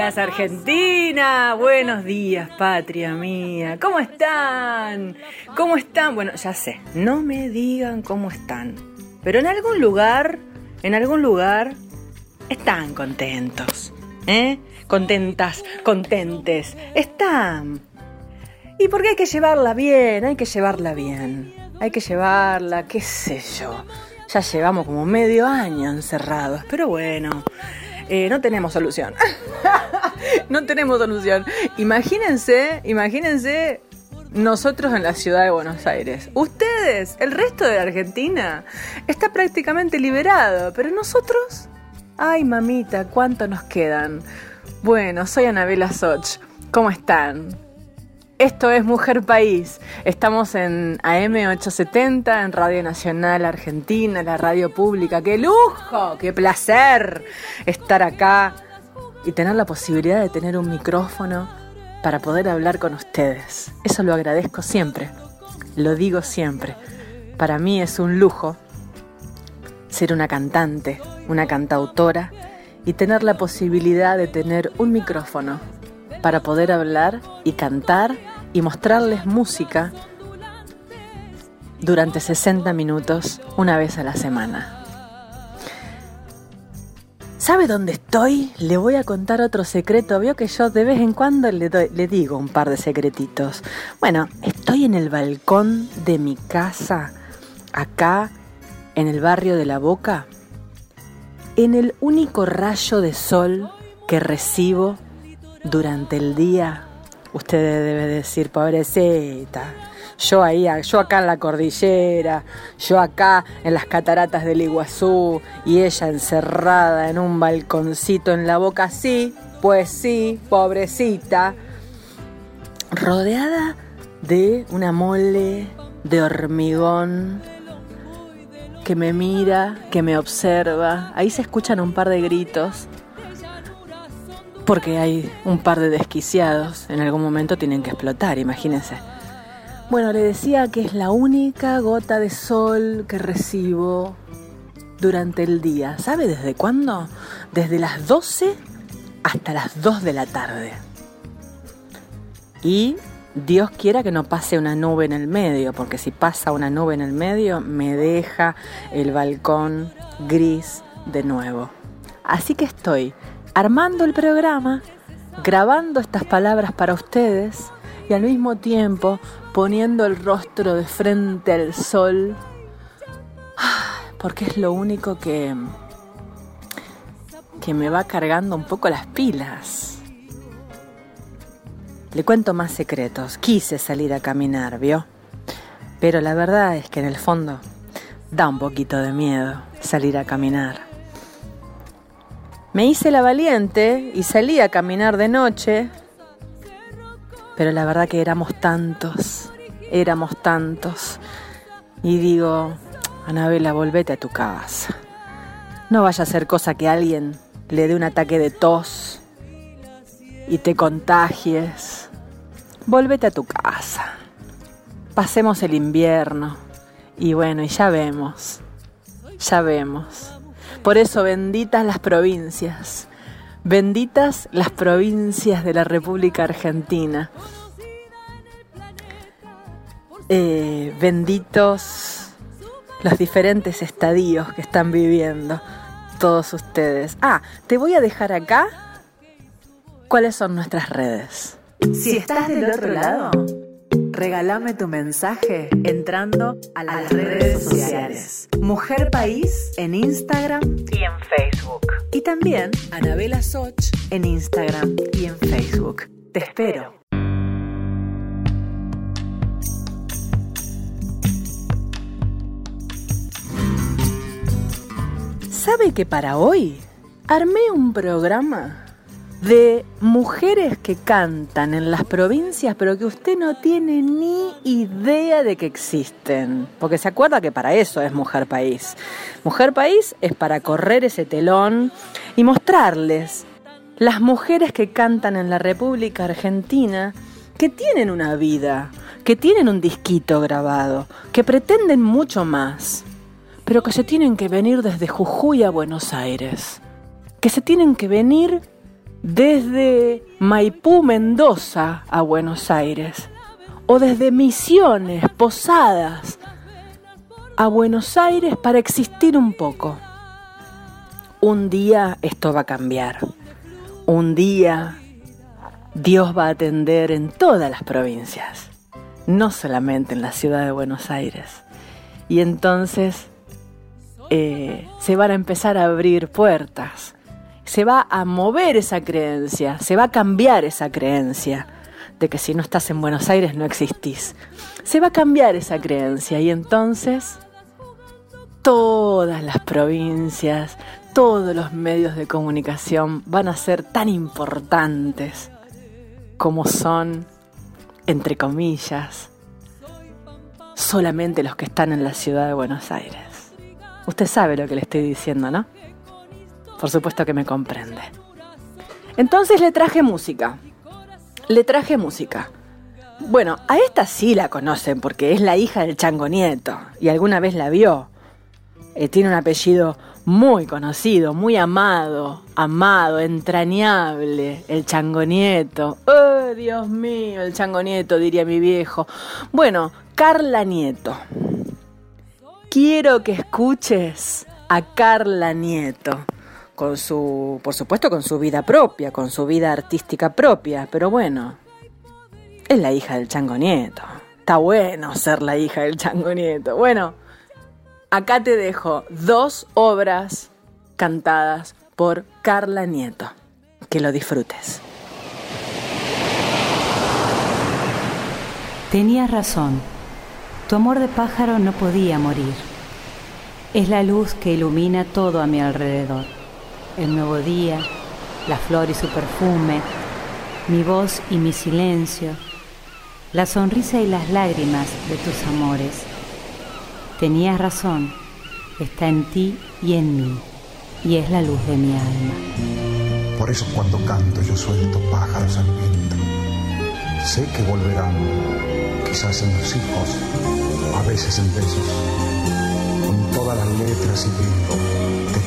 Argentina. Buenos días, patria mía. ¿Cómo están? ¿Cómo están? Bueno, ya sé, no me digan cómo están. Pero en algún lugar, en algún lugar, están contentos. ¿Eh? Contentas, contentes. Están. ¿Y por qué hay que llevarla bien? Hay que llevarla bien. Hay que llevarla, qué sé yo. Ya llevamos como medio año encerrados, pero bueno. Eh, no tenemos solución. no tenemos solución. Imagínense, imagínense nosotros en la ciudad de Buenos Aires. Ustedes, el resto de la Argentina, está prácticamente liberado. Pero nosotros, ay mamita, ¿cuánto nos quedan? Bueno, soy Anabela Soch. ¿Cómo están? Esto es Mujer País. Estamos en AM870, en Radio Nacional Argentina, la radio pública. ¡Qué lujo! ¡Qué placer estar acá y tener la posibilidad de tener un micrófono para poder hablar con ustedes! Eso lo agradezco siempre. Lo digo siempre. Para mí es un lujo ser una cantante, una cantautora y tener la posibilidad de tener un micrófono para poder hablar y cantar y mostrarles música durante 60 minutos una vez a la semana. ¿Sabe dónde estoy? Le voy a contar otro secreto. Veo que yo de vez en cuando le, doy- le digo un par de secretitos. Bueno, estoy en el balcón de mi casa, acá en el barrio de La Boca, en el único rayo de sol que recibo durante el día. Usted debe decir, pobrecita, yo ahí, yo acá en la cordillera, yo acá en las cataratas del Iguazú y ella encerrada en un balconcito en la boca, sí, pues sí, pobrecita, rodeada de una mole de hormigón que me mira, que me observa. Ahí se escuchan un par de gritos porque hay un par de desquiciados. En algún momento tienen que explotar, imagínense. Bueno, le decía que es la única gota de sol que recibo durante el día. ¿Sabe desde cuándo? Desde las 12 hasta las 2 de la tarde. Y Dios quiera que no pase una nube en el medio, porque si pasa una nube en el medio me deja el balcón gris de nuevo. Así que estoy armando el programa, grabando estas palabras para ustedes y al mismo tiempo poniendo el rostro de frente al sol, porque es lo único que, que me va cargando un poco las pilas. Le cuento más secretos. Quise salir a caminar, ¿vio? Pero la verdad es que en el fondo da un poquito de miedo salir a caminar. Me hice la valiente y salí a caminar de noche, pero la verdad que éramos tantos, éramos tantos. Y digo, Anabela, volvete a tu casa. No vaya a ser cosa que alguien le dé un ataque de tos y te contagies. Volvete a tu casa. Pasemos el invierno. Y bueno, y ya vemos. Ya vemos. Por eso benditas las provincias. Benditas las provincias de la República Argentina. Eh, benditos los diferentes estadios que están viviendo todos ustedes. Ah, te voy a dejar acá cuáles son nuestras redes. Si estás del otro lado, regálame tu mensaje entrando a las, redes sociales. Mujer País en Instagram y en Facebook. Y también Anabela Soch en Instagram y en Facebook. Te espero. ¿Sabe que para hoy armé un programa de mujeres que cantan en las provincias, pero que usted no tiene ni idea de que existen. Porque se acuerda que para eso es Mujer País. Mujer País es para correr ese telón y mostrarles las mujeres que cantan en la República Argentina, que tienen una vida, que tienen un disquito grabado, que pretenden mucho más, pero que se tienen que venir desde Jujuy a Buenos Aires, que se tienen que venir desde Maipú, Mendoza a Buenos Aires, o desde Misiones, Posadas, a Buenos Aires para existir un poco. Un día esto va a cambiar. Un día Dios va a atender en todas las provincias, no solamente en la ciudad de Buenos Aires. Y entonces eh, se van a empezar a abrir puertas se va a mover esa creencia, se va a cambiar esa creencia de que si no estás en Buenos Aires no existís. Se va a cambiar esa creencia y entonces todas las provincias, todos los medios de comunicación van a ser tan importantes como son, entre comillas, solamente los que están en la ciudad de Buenos Aires. Usted sabe lo que le estoy diciendo, ¿no? Por supuesto que me comprende. Entonces le traje música. Le traje música. Bueno, a esta sí la conocen porque es la hija del Chango Nieto y alguna vez la vio. Eh, tiene un apellido muy conocido, muy amado, amado, entrañable, el Chango Nieto. ¡Oh, Dios mío, el Chango Nieto, diría mi viejo! Bueno, Carla Nieto. Quiero que escuches a Carla Nieto con su, por supuesto, con su vida propia, con su vida artística propia, pero bueno, es la hija del Chango Nieto. Está bueno ser la hija del Chango Nieto. Bueno, acá te dejo dos obras cantadas por Carla Nieto. Que lo disfrutes. Tenías razón. Tu amor de pájaro no podía morir. Es la luz que ilumina todo a mi alrededor el nuevo día, la flor y su perfume, mi voz y mi silencio, la sonrisa y las lágrimas de tus amores. Tenías razón, está en ti y en mí, y es la luz de mi alma. Por eso cuando canto yo suelto pájaros al viento. Sé que volverán, quizás en los hijos, a veces en besos, con todas las letras y digo,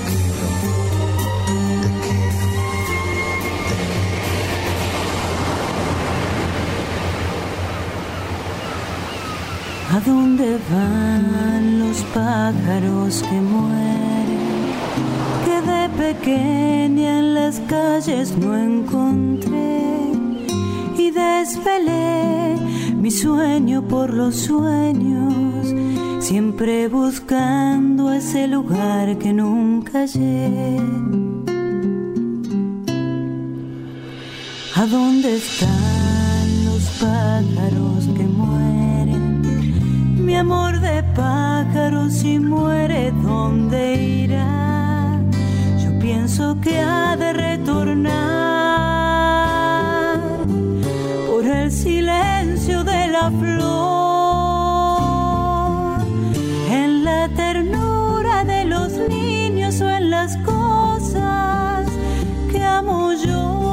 ¿A dónde van los pájaros que mueren? Que de pequeña en las calles no encontré y desvelé mi sueño por los sueños, siempre buscando ese lugar que nunca hallé. ¿A dónde están los pájaros? Mi amor de pájaro si muere, ¿dónde irá? Yo pienso que ha de retornar por el silencio de la flor, en la ternura de los niños o en las cosas que amo yo.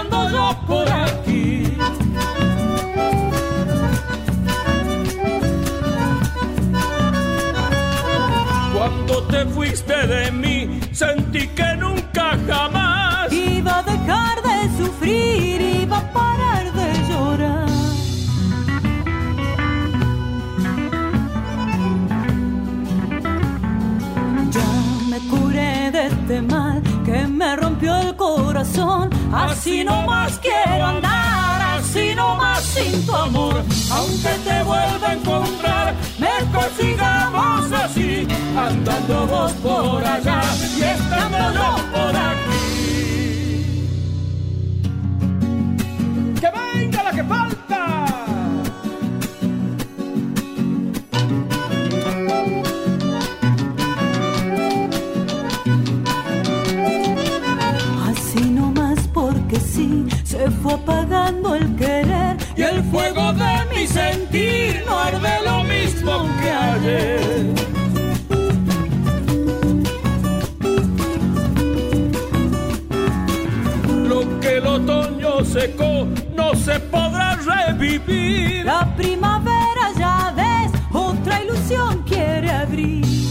por aquí. Cuando te fuiste de mí, sentí que nunca jamás iba a dejar de sufrir, iba a parar de llorar. Ya me curé de este mal que me rompió el corazón Así no más quiero andar, así no más sin tu amor. Aunque te vuelva a encontrar, mejor sigamos así, andando vos por allá y estando yo por aquí. ¡Que venga la que falta! fuego apagando el querer y el fuego de mi sentir no arde lo mismo que ayer. Lo que el otoño secó no se podrá revivir. La primavera ya ves, otra ilusión quiere abrir.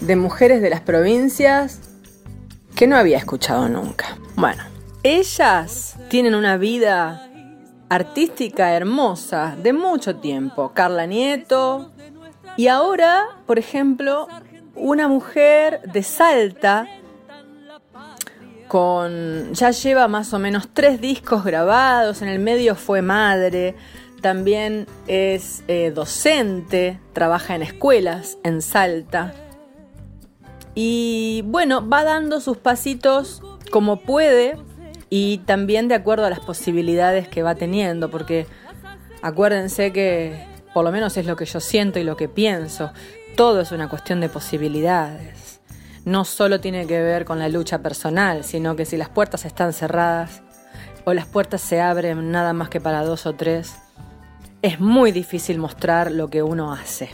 de mujeres de las provincias que no había escuchado nunca. Bueno, ellas tienen una vida artística hermosa de mucho tiempo. Carla Nieto. Y ahora, por ejemplo, una mujer de Salta con ya lleva más o menos tres discos grabados, en el medio fue madre, también es eh, docente, trabaja en escuelas en Salta. Y bueno, va dando sus pasitos como puede y también de acuerdo a las posibilidades que va teniendo, porque acuérdense que por lo menos es lo que yo siento y lo que pienso, todo es una cuestión de posibilidades. No solo tiene que ver con la lucha personal, sino que si las puertas están cerradas o las puertas se abren nada más que para dos o tres, es muy difícil mostrar lo que uno hace,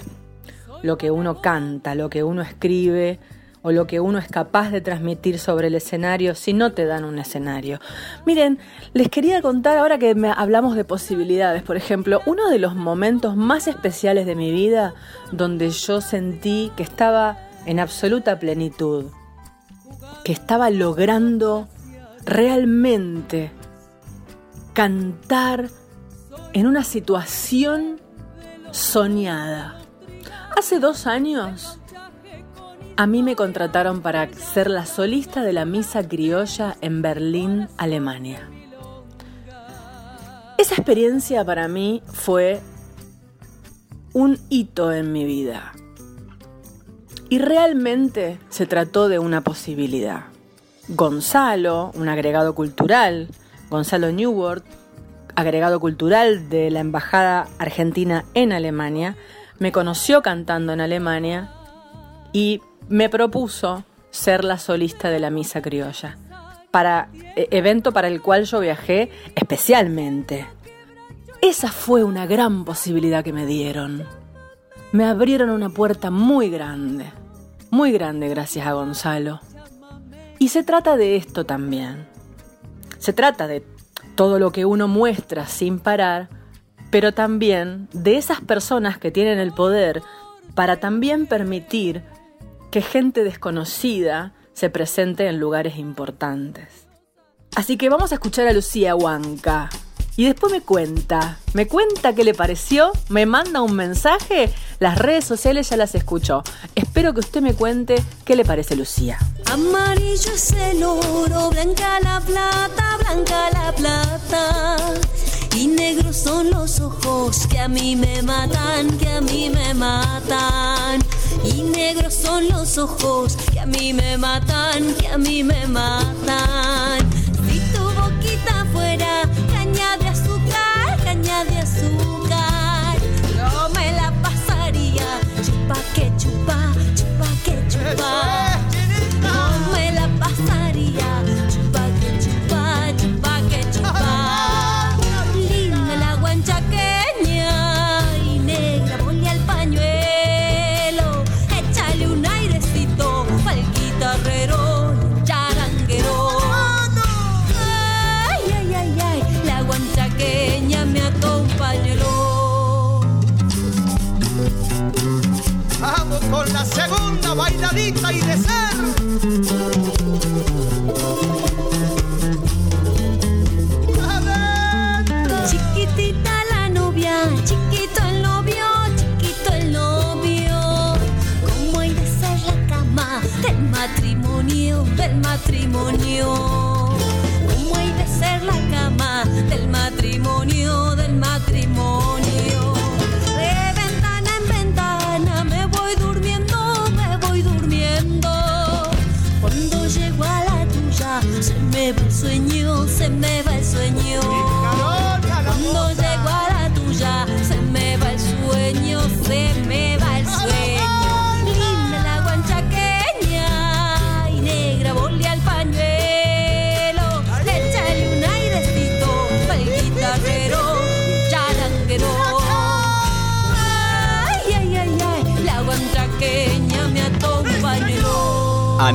lo que uno canta, lo que uno escribe o lo que uno es capaz de transmitir sobre el escenario si no te dan un escenario. Miren, les quería contar ahora que hablamos de posibilidades, por ejemplo, uno de los momentos más especiales de mi vida donde yo sentí que estaba en absoluta plenitud, que estaba logrando realmente cantar en una situación soñada. Hace dos años a mí me contrataron para ser la solista de la misa criolla en Berlín, Alemania. Esa experiencia para mí fue un hito en mi vida. Y realmente se trató de una posibilidad. Gonzalo, un agregado cultural, Gonzalo Newworth, agregado cultural de la Embajada Argentina en Alemania, me conoció cantando en Alemania y me propuso ser la solista de la Misa Criolla, para e, evento para el cual yo viajé especialmente. Esa fue una gran posibilidad que me dieron me abrieron una puerta muy grande, muy grande gracias a Gonzalo. Y se trata de esto también. Se trata de todo lo que uno muestra sin parar, pero también de esas personas que tienen el poder para también permitir que gente desconocida se presente en lugares importantes. Así que vamos a escuchar a Lucía Huanca. Y después me cuenta, me cuenta qué le pareció, me manda un mensaje, las redes sociales ya las escucho. Espero que usted me cuente qué le parece Lucía. Amarillo es el oro, blanca la plata, blanca la plata. Y negros son los ojos que a mí me matan, que a mí me matan. Y negros son los ojos que a mí me matan, que a mí me matan. Si tu boquita fuera caña de azúcar, caña de azúcar, yo me la pasaría chupa que chupa, chupa que chupa.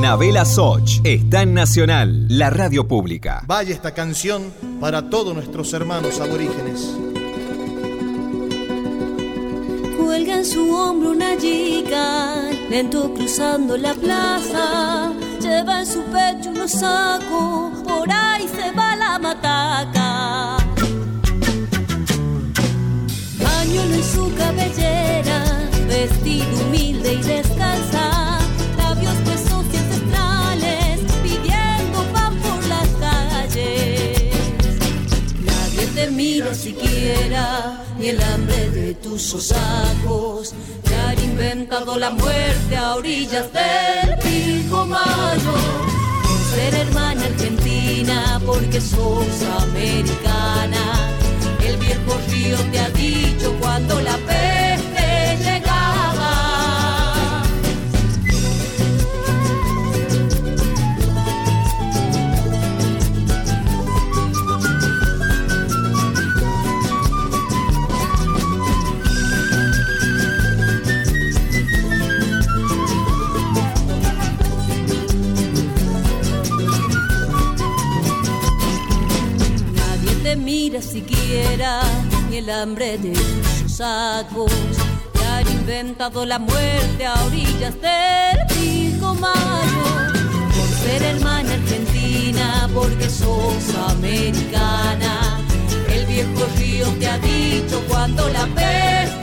Anabela Soch está en Nacional, la radio pública. Vaya esta canción para todos nuestros hermanos aborígenes. Cuelga en su hombro una chica, lento cruzando la plaza. Lleva en su pecho unos sacos, por ahí se va la mataca. Tus sosacos. Te han inventado la muerte a orillas del pico mayo. Ser hermana argentina, porque sos americana. El viejo río te ha dicho cuando la mira siquiera, ni el hambre de tus sacos. Te han inventado la muerte a orillas del pico mayo. Por ser hermana argentina, porque sos americana. El viejo río te ha dicho cuando la peste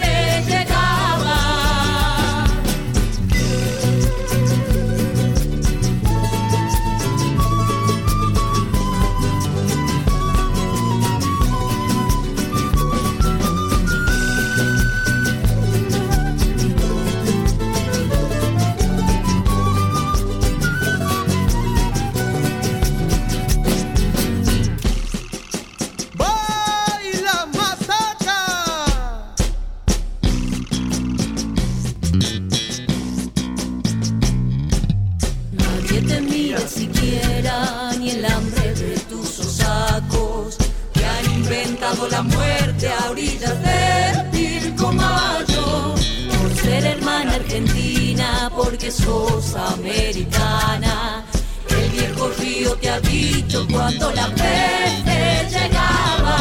pegajosa americana. El viejo río te ha dicho cuando la peste llegaba.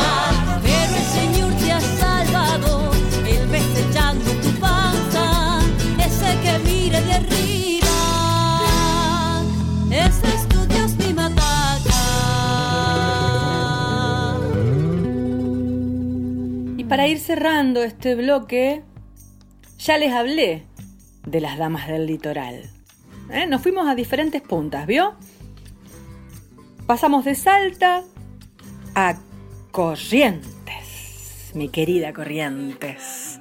Pero el Señor te ha salvado, el mes echando tu panza, ese que mira de arriba. Ese es tu Dios, mi mataca. Y para ir cerrando este bloque, ya les hablé de las damas del litoral. ¿Eh? Nos fuimos a diferentes puntas, ¿vio? Pasamos de Salta a Corrientes, mi querida Corrientes.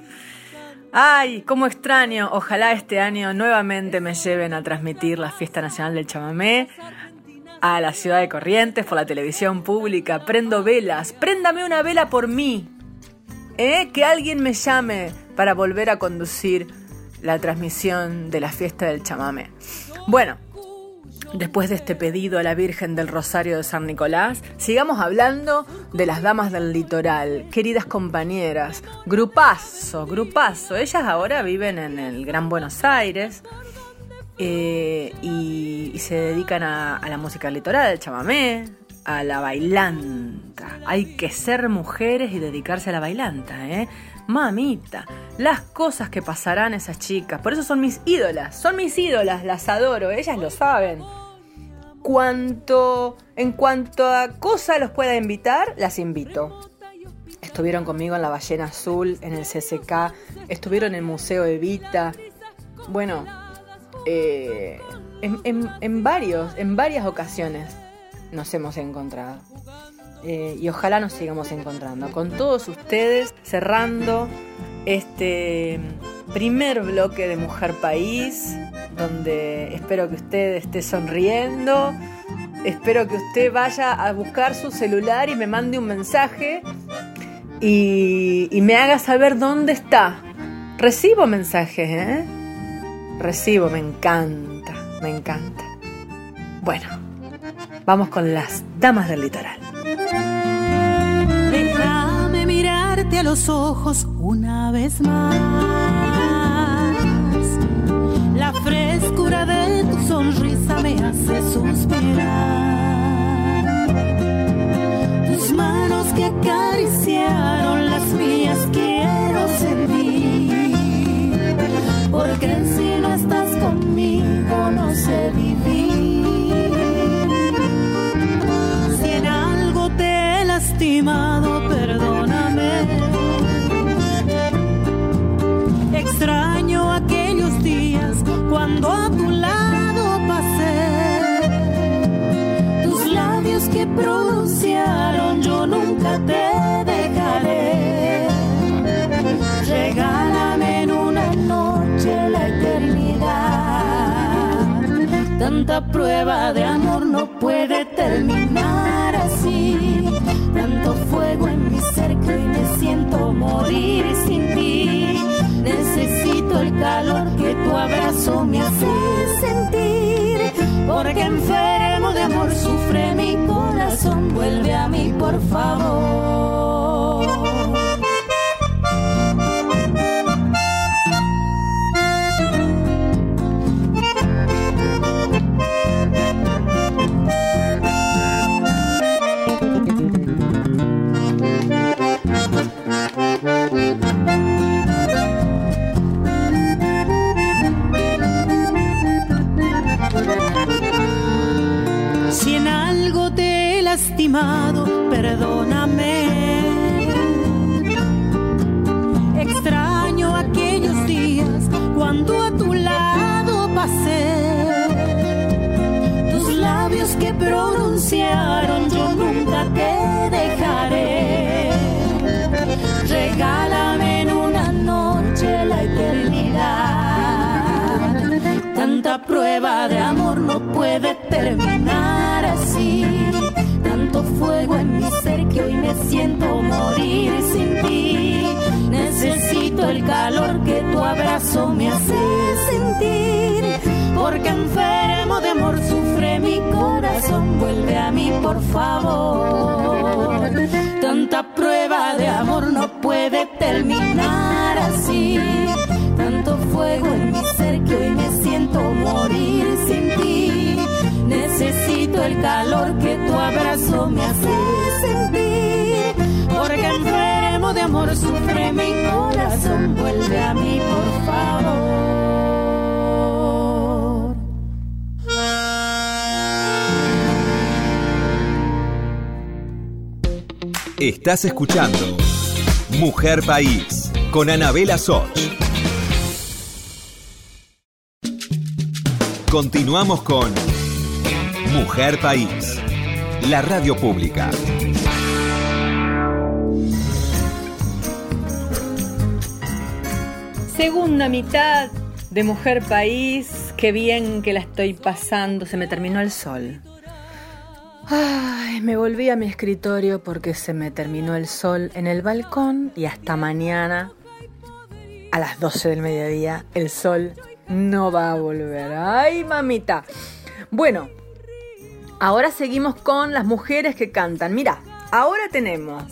Ay, cómo extraño. Ojalá este año nuevamente me lleven a transmitir la Fiesta Nacional del Chamamé a la ciudad de Corrientes por la televisión pública. Prendo velas. Préndame una vela por mí. ¿Eh? Que alguien me llame para volver a conducir la transmisión de la fiesta del chamamé. Bueno, después de este pedido a la Virgen del Rosario de San Nicolás, sigamos hablando de las damas del litoral, queridas compañeras, grupazo, grupazo. Ellas ahora viven en el Gran Buenos Aires. Eh, y, se dedican a, a la música litoral, al chamamé, a la bailanta. Hay que ser mujeres y dedicarse a la bailanta, ¿eh? Mamita, las cosas que pasarán esas chicas. Por eso son mis ídolas. Son mis ídolas, las adoro. Ellas lo saben. Cuanto, en cuanto a cosa los pueda invitar, las invito. Estuvieron conmigo en la Ballena Azul, en el CCK, estuvieron en el Museo Evita. Bueno, eh, en, varios, en varias ocasiones nos hemos encontrado. Eh, y ojalá nos sigamos encontrando. Con todos ustedes, cerrando este primer bloque de Mujer País, donde espero que usted esté sonriendo, espero que usted vaya a buscar su celular y me mande un mensaje y, y me haga saber dónde está. Recibo mensajes, ¿eh? Recibo, me encanta, me encanta. Bueno, vamos con las damas del litoral. Déjame mirarte a los ojos una vez más. La frescura de tu sonrisa me hace suspirar. Tus manos que acariciaron las mías quiero sentir. Porque si no estás conmigo no sé vivir. Perdóname. Extraño aquellos días cuando a tu lado pasé. Tus labios que pronunciaron yo nunca te dejaré. Regálame en una noche la eternidad. Tanta prueba de amor no puede terminar así tanto fuego en mi que hoy me siento morir sin ti. Necesito el calor que tu abrazo me hace sentir. Porque enfermo de amor sufre mi corazón. Vuelve a mí, por favor. Perdóname. Extraño aquellos días cuando a tu lado pasé. Tus labios que pronunciaron yo nunca te dejaré. Regálame en una noche la eternidad. Tanta prueba de amor no puede terminar así que hoy me siento morir sin ti. Necesito el calor que tu abrazo me hace sentir. Porque enfermo de amor sufre mi corazón. Vuelve a mí, por favor. Tanta prueba de amor no puede terminar así. Tanto fuego en mi ser que hoy me siento morir sin ti. Necesito el calor que tu abrazo sufre mi corazón. Vuelve a mí, por favor. Estás escuchando Mujer País, con Anabela Soch. Continuamos con Mujer País, la radio pública. Segunda mitad de Mujer País, qué bien que la estoy pasando, se me terminó el sol. Ay, me volví a mi escritorio porque se me terminó el sol en el balcón y hasta mañana a las 12 del mediodía el sol no va a volver. Ay, mamita. Bueno, ahora seguimos con las mujeres que cantan. Mira, ahora tenemos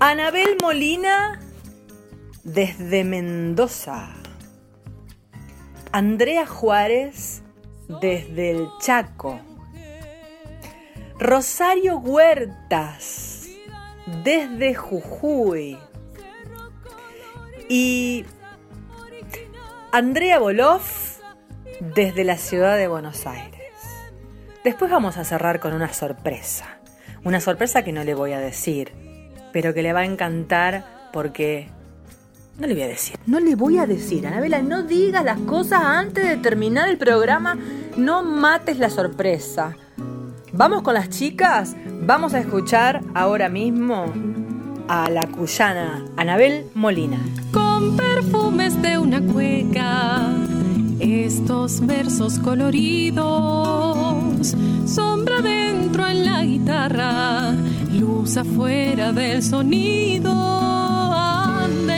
Anabel Molina desde Mendoza. Andrea Juárez desde el Chaco. Rosario Huertas desde Jujuy. Y Andrea Boloff desde la ciudad de Buenos Aires. Después vamos a cerrar con una sorpresa. Una sorpresa que no le voy a decir, pero que le va a encantar porque no le voy a decir, no le voy a decir, Anabela, no digas las cosas antes de terminar el programa, no mates la sorpresa. Vamos con las chicas, vamos a escuchar ahora mismo a la cuyana Anabel Molina. Con perfumes de una cueca, estos versos coloridos, sombra dentro en la guitarra, luz afuera del sonido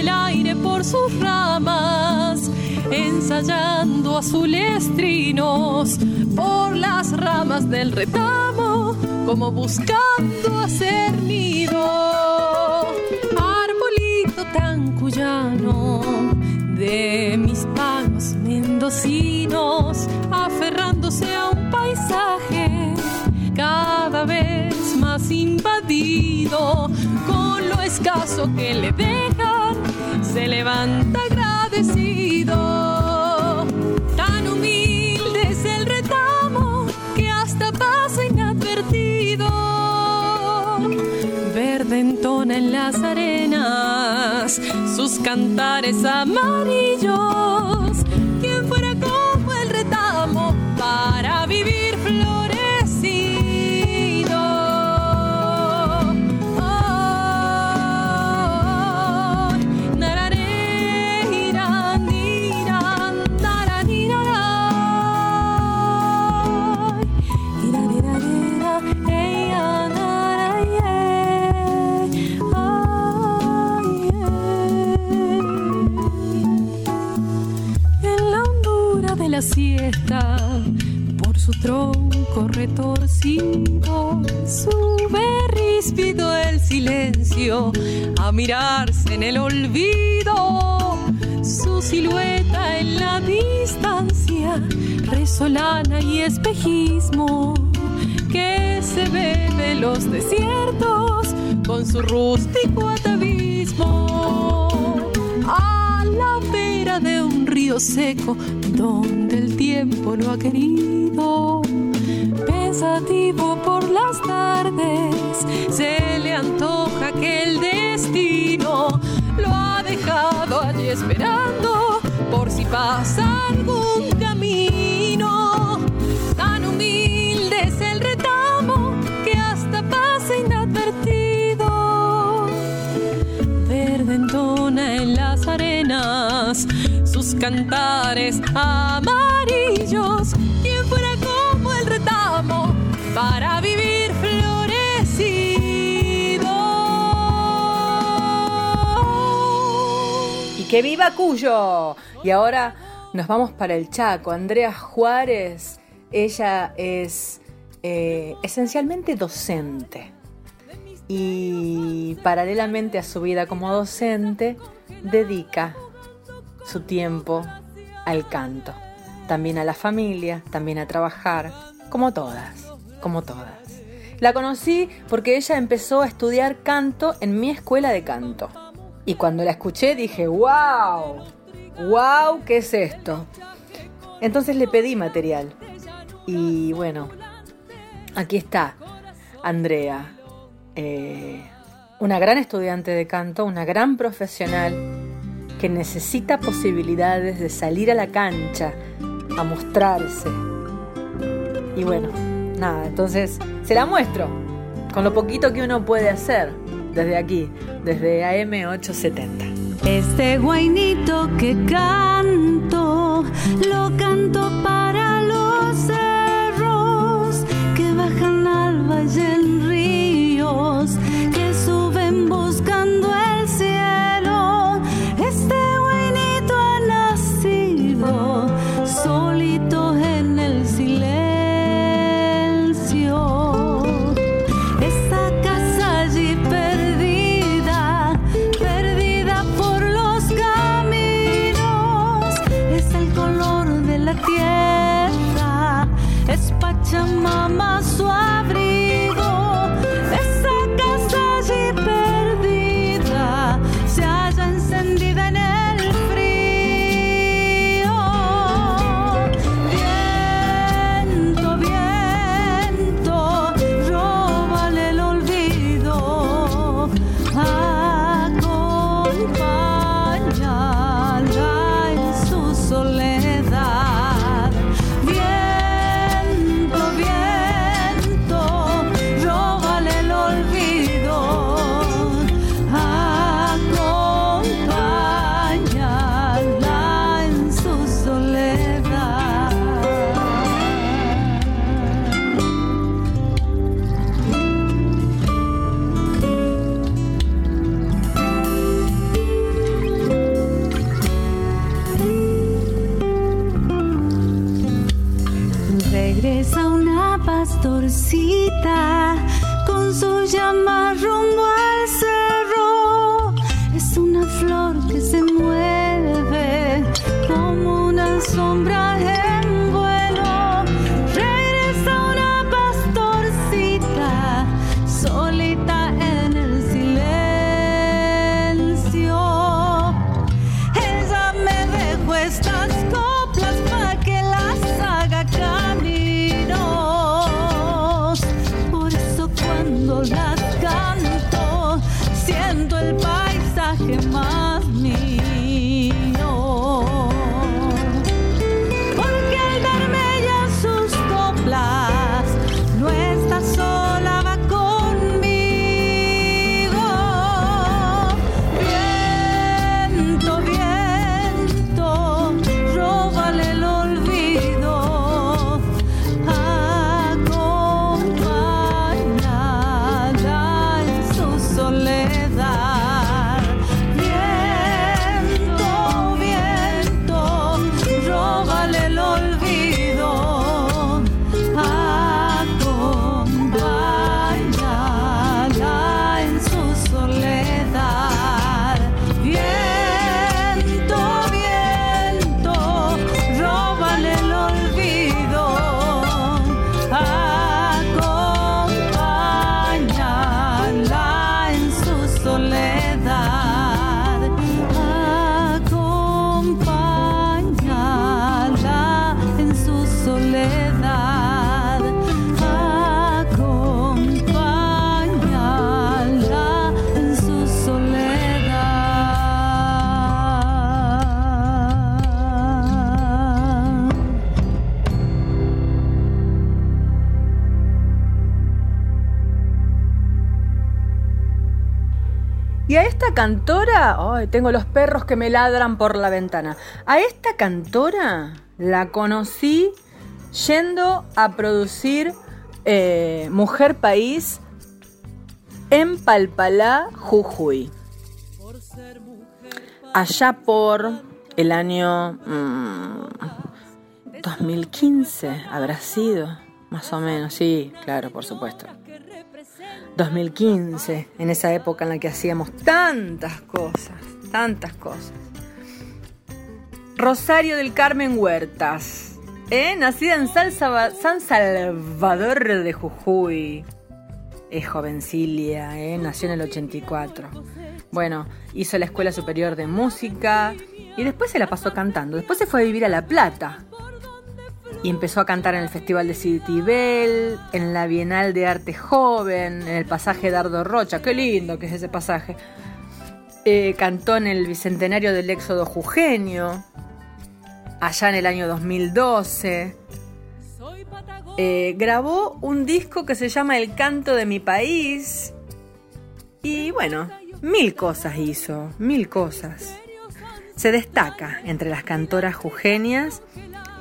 del aire por sus ramas, ensayando azules trinos por las ramas del retamo, como buscando hacer nido. Arbolito tan cuyano de mis palos mendocinos, aferrándose a un paisaje cada vez más invadido con lo escaso que le dejan, se levanta agradecido. Tan humilde es el retamo que hasta pasa inadvertido. Verde entona en las arenas sus cantares amarillos. Siesta, por su tronco retorcido, sube ríspido el silencio a mirarse en el olvido. Su silueta en la distancia, resolana y espejismo, que se ve de los desiertos con su rústico atavismo. A la de un río seco donde el tiempo lo ha querido. Pensativo por las tardes, se le antoja que el destino lo ha dejado allí esperando por si pasa algún camino. Tan humilde cantares amarillos. Quien fuera como el retamo para vivir florecido. Y que viva Cuyo. Y ahora nos vamos para el Chaco. Andrea Juárez, ella es eh, esencialmente docente. Y paralelamente a su vida como docente, dedica su tiempo al canto. También a la familia, también a trabajar, como todas, como todas. La conocí porque ella empezó a estudiar canto en mi escuela de canto. Y cuando la escuché dije, wow, wow, ¿qué es esto? Entonces le pedí material. Y bueno, aquí está Andrea. Eh, una gran estudiante de canto, una gran profesional que necesita posibilidades de salir a la cancha, a mostrarse. Y bueno, nada, entonces se la muestro con lo poquito que uno puede hacer desde aquí, desde AM870. Este guainito que canto, lo canto para los cerros que bajan al valle en ríos, Regresa una pastorcita con su llama rumbo al cerro. Es una flor que se mueve como una sombra cantora, tengo los perros que me ladran por la ventana. A esta cantora la conocí yendo a producir eh, Mujer País en Palpalá, Jujuy. Allá por el año mm, 2015 habrá sido, más o menos, sí, claro, por supuesto. 2015, en esa época en la que hacíamos tantas cosas, tantas cosas. Rosario del Carmen Huertas, ¿eh? nacida en San, Salvador de Jujuy. Es jovencilia, ¿eh? nació en el 84. Bueno, hizo la Escuela Superior de Música y después se la pasó cantando. Después se fue a vivir a La Plata. Y empezó a cantar en el Festival de Citibel, en la Bienal de Arte Joven, en el pasaje Dardo Rocha, qué lindo que es ese pasaje. Eh, cantó en el Bicentenario del Éxodo Jujeño, allá en el año 2012. Eh, grabó un disco que se llama El canto de mi país. Y bueno, mil cosas hizo, mil cosas. Se destaca entre las cantoras jujeñas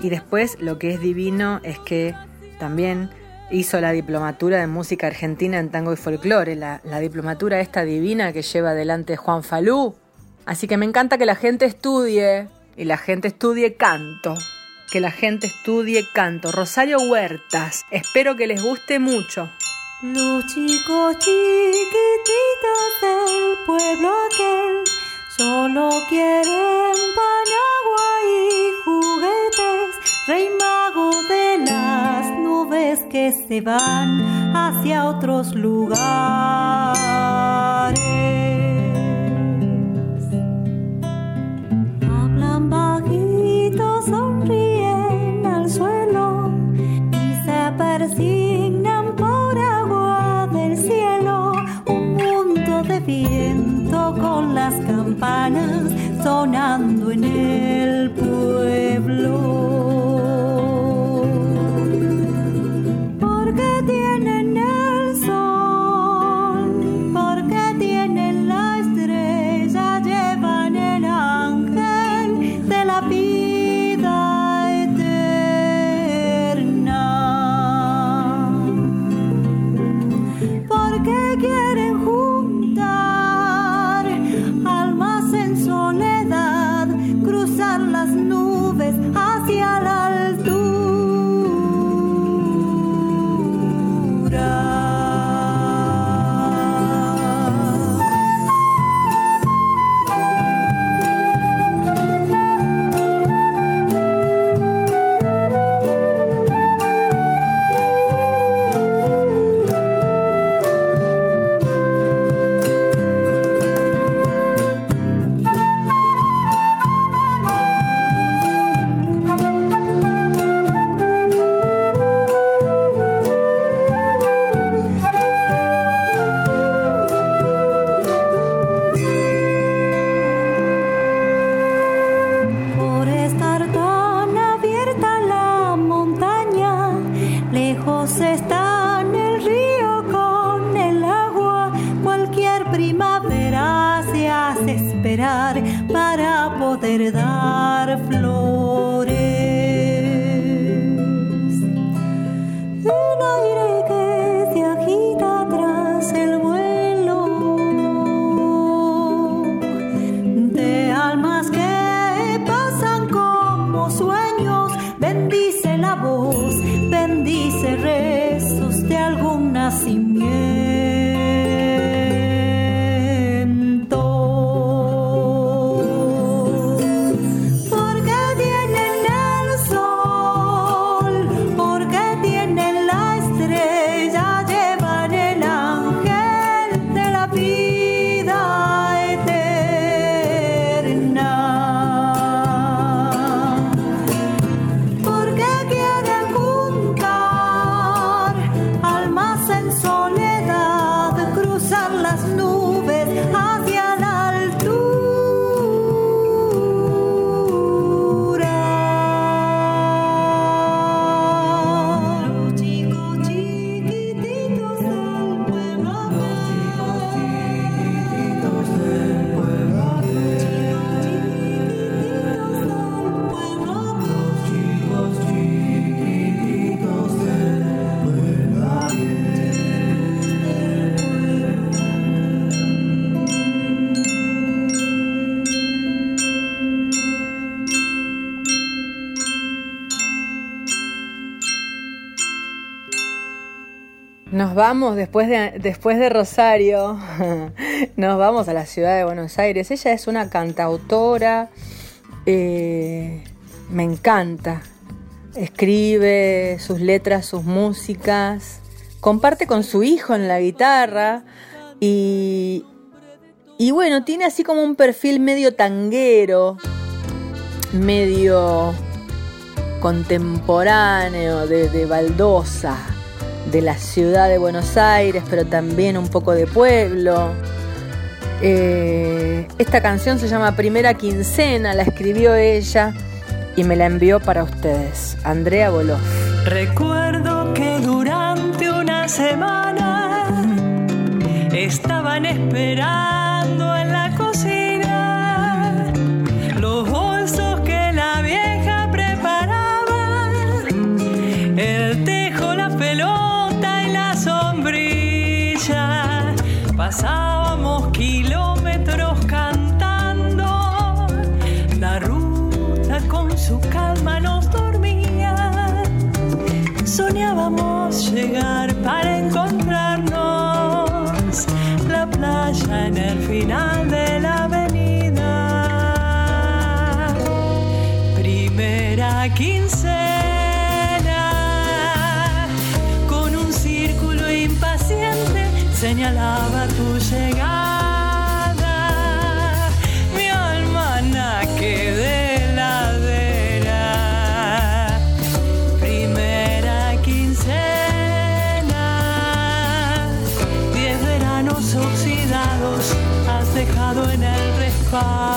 y después lo que es divino es que también hizo la diplomatura de música argentina en tango y folclore, la, diplomatura esta divina que lleva adelante Juan Falú. Así que me encanta que la gente estudie y la gente estudie canto. Que la gente estudie canto. Rosario Huertas, espero que les guste mucho. Los chicos chiquititos del pueblo aquel solo quieren pan, agua rey mago de las nubes que se van hacia otros lugares. Hablan bajito, sonríen al suelo y se persignan por agua del cielo. Un mundo de viento con las campanas sonando en el Vamos después de, después de Rosario, nos vamos a la ciudad de Buenos Aires. Ella es una cantautora, eh, me encanta. Escribe sus letras, sus músicas, comparte con su hijo en la guitarra y, y bueno, tiene así como un perfil medio tanguero, medio contemporáneo de, de baldosa de la ciudad de Buenos Aires, pero también un poco de pueblo. Eh, esta canción se llama Primera Quincena, la escribió ella y me la envió para ustedes, Andrea Boloff. Recuerdo que durante una semana estaban esperando en la Pasábamos kilómetros cantando, la ruta con su calma nos dormía. Soñábamos llegar para encontrarnos la playa en el final señalaba tu llegada. Mi almanaque de ladera. Primera quincena, diez veranos oxidados has dejado en el respaldo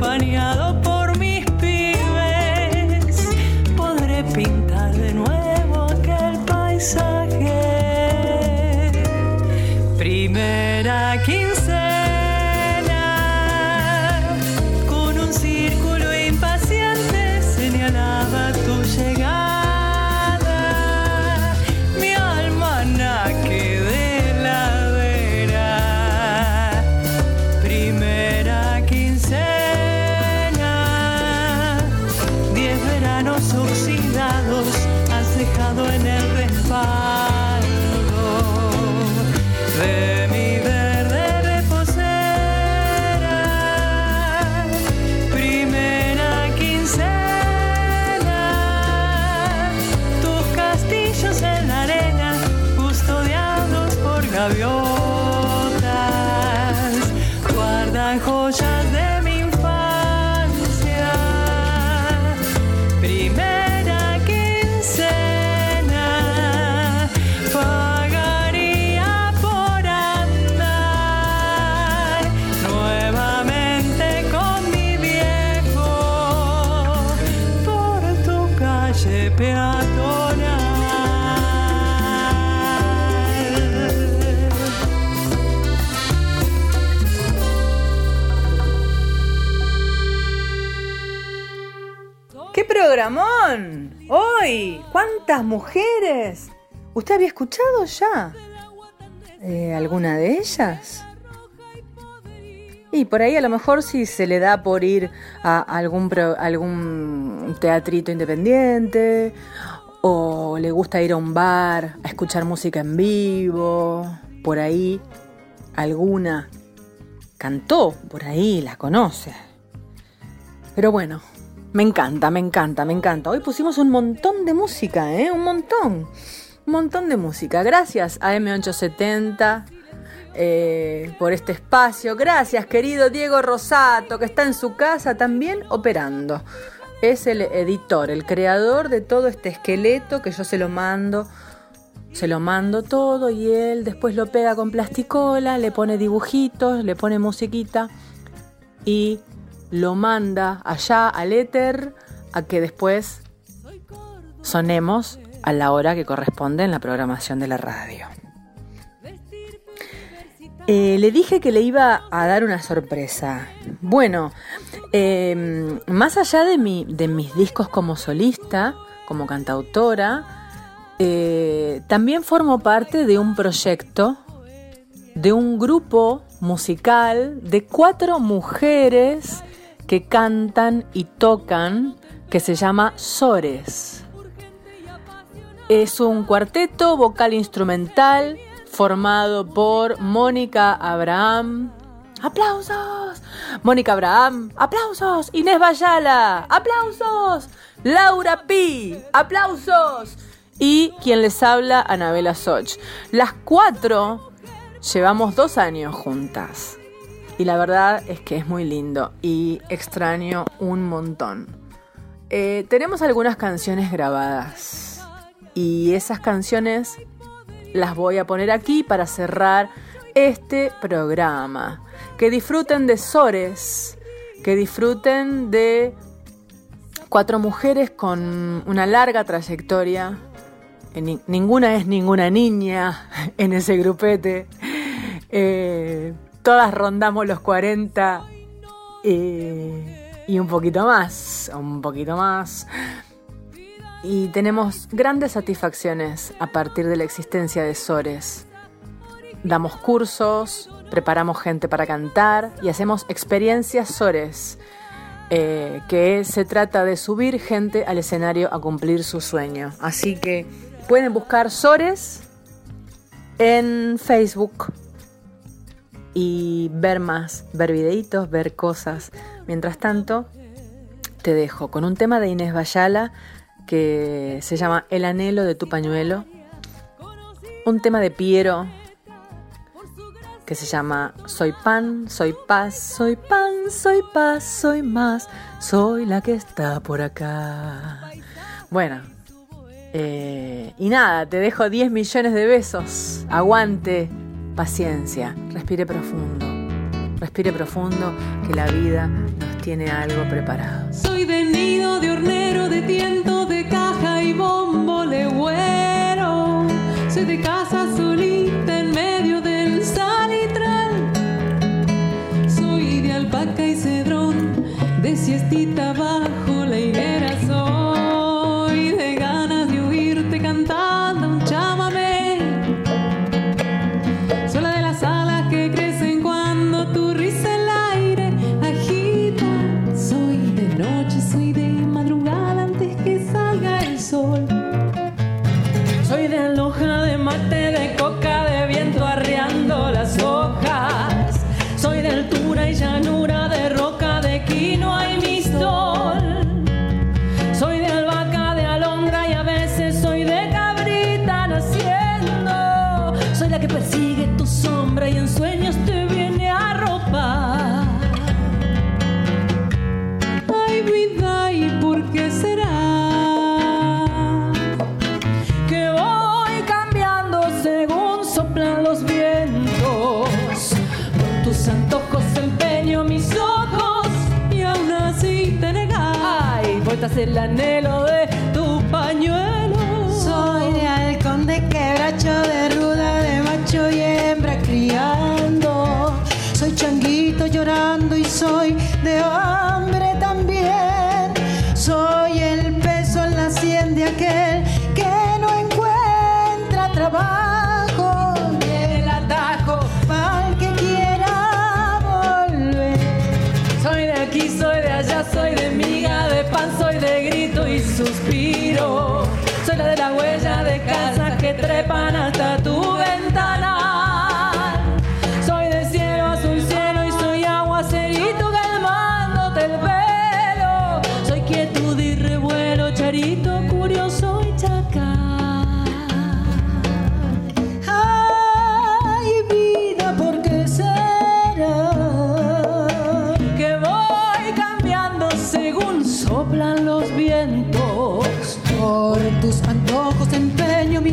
acompañado por ¿cuántas mujeres? ¿Usted había escuchado ya eh, alguna de ellas? Y por ahí a lo mejor si se le da por ir a algún, algún teatrito independiente o le gusta ir a un bar a escuchar música en vivo, por ahí alguna cantó, por ahí la conoce. Pero bueno, me encanta, me encanta, me encanta. Hoy pusimos un montón de música, ¿eh? Un montón. Un montón de música. Gracias a M870 eh, por este espacio. Gracias, querido Diego Rosato, que está en su casa también operando. Es el editor, el creador de todo este esqueleto que yo se lo mando. Se lo mando todo y él después lo pega con plasticola, le pone dibujitos, le pone musiquita y lo manda allá al éter a que después sonemos a la hora que corresponde en la programación de la radio. Eh, le dije que le iba a dar una sorpresa. Bueno, em, más allá de, mi, de mis discos como solista, como cantautora, eh, también formo parte de un proyecto, de un grupo musical de cuatro mujeres que cantan y tocan, que se llama Sores. Es un cuarteto vocal instrumental formado por Mónica Abraham. ¡Aplausos! Mónica Abraham, aplausos. Inés Bayala, aplausos. Laura Pi, aplausos. Y quien les habla, Anabela Soch. Las cuatro llevamos dos años juntas. Y la verdad es que es muy lindo y extraño un montón. Eh, tenemos algunas canciones grabadas y esas canciones las voy a poner aquí para cerrar este programa. Que disfruten de Sores, que disfruten de cuatro mujeres con una larga trayectoria. Ninguna es ninguna niña en ese grupete. Eh, todas rondamos los 40 eh, y un poquito más, un poquito más y tenemos grandes satisfacciones a partir de la existencia de Sores. Damos cursos, preparamos gente para cantar y hacemos experiencias Sores, eh, que se trata de subir gente al escenario a cumplir su sueño. Así que pueden buscar Sores en Facebook y ver más, ver videitos, ver cosas. Mientras tanto, te dejo con un tema de Inés Bayala que se llama El anhelo de tu pañuelo. Un tema de Piero que se llama Soy pan, soy paz, soy pan, soy paz, soy más, soy la que está por acá. Bueno, eh, y nada, te dejo 10 millones de besos. Aguante, paciencia, respire profundo. Respire profundo, que la vida nos tiene algo preparado. Soy de nido, de hornero, de tiento, de caja y bombo legüero. Soy de casa solita en medio del salitral. Soy de alpaca y cedrón, de siestita bajo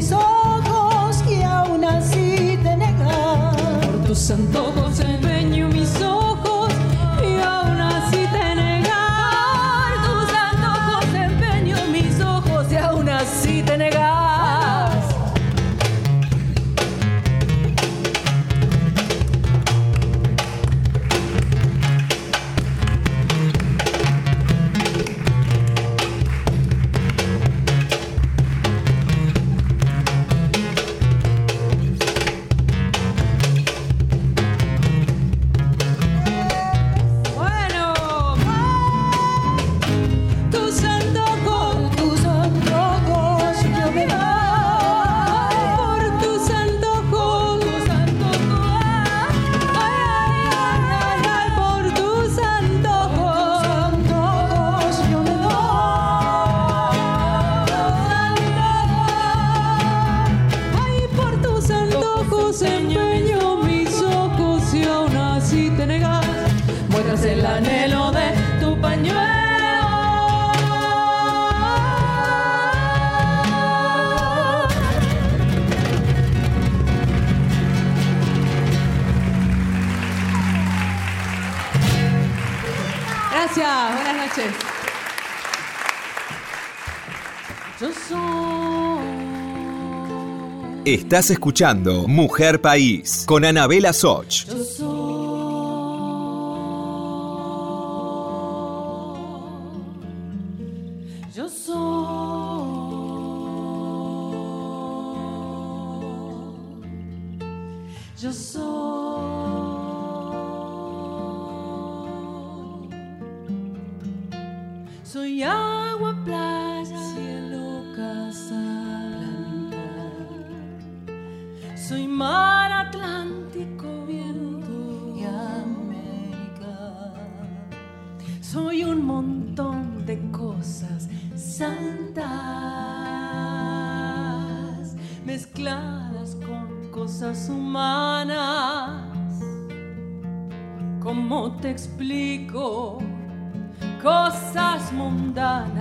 sorriso. Estás escuchando Mujer País con Anabela Soch. Yo soy, yo soy, yo soy, soy te explico cosas mundanas.